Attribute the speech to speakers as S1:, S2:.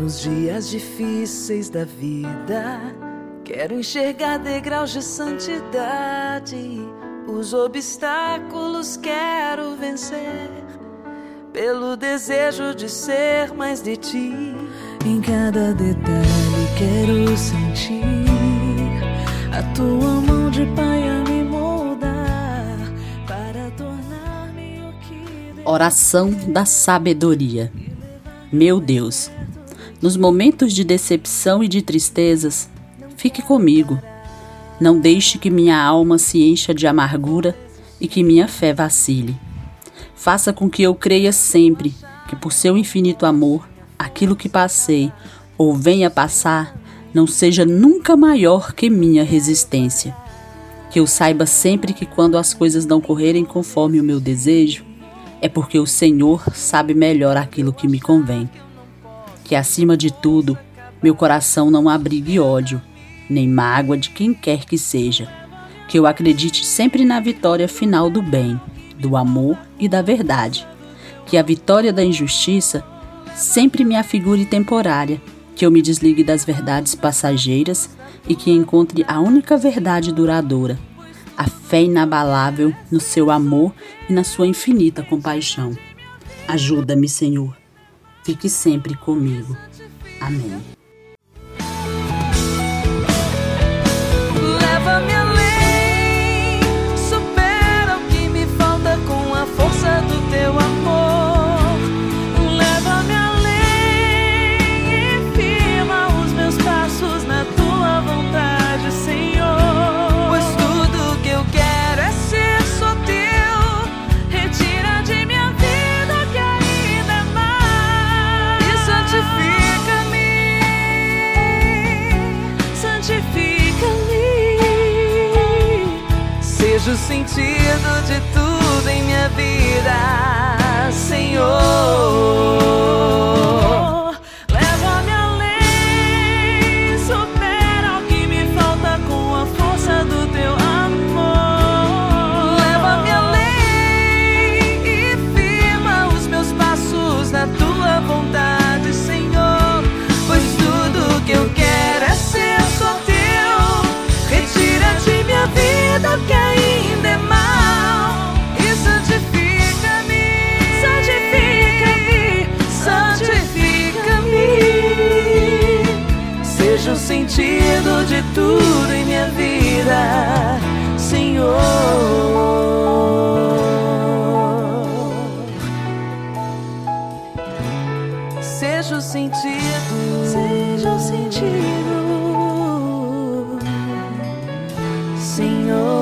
S1: Nos dias difíceis da vida, quero enxergar degraus de santidade. Os obstáculos quero vencer, pelo desejo de ser mais de ti. Em cada detalhe quero sentir a tua mão de pai a me moldar para tornar-me o que.
S2: Oração da sabedoria. Meu Deus nos momentos de decepção e de tristezas, fique comigo. Não deixe que minha alma se encha de amargura e que minha fé vacile. Faça com que eu creia sempre que, por seu infinito amor, aquilo que passei ou venha passar não seja nunca maior que minha resistência. Que eu saiba sempre que, quando as coisas não correrem conforme o meu desejo, é porque o Senhor sabe melhor aquilo que me convém que acima de tudo meu coração não abrigue ódio, nem mágoa de quem quer que seja. Que eu acredite sempre na vitória final do bem, do amor e da verdade. Que a vitória da injustiça sempre me afigure temporária. Que eu me desligue das verdades passageiras e que encontre a única verdade duradoura, a fé inabalável no seu amor e na sua infinita compaixão. Ajuda-me, Senhor fique sempre comigo. Amém.
S1: O sentido de tudo em minha vida, Seja o sentido de tudo em minha vida, Senhor. Seja o sentido, seja o sentido, Senhor.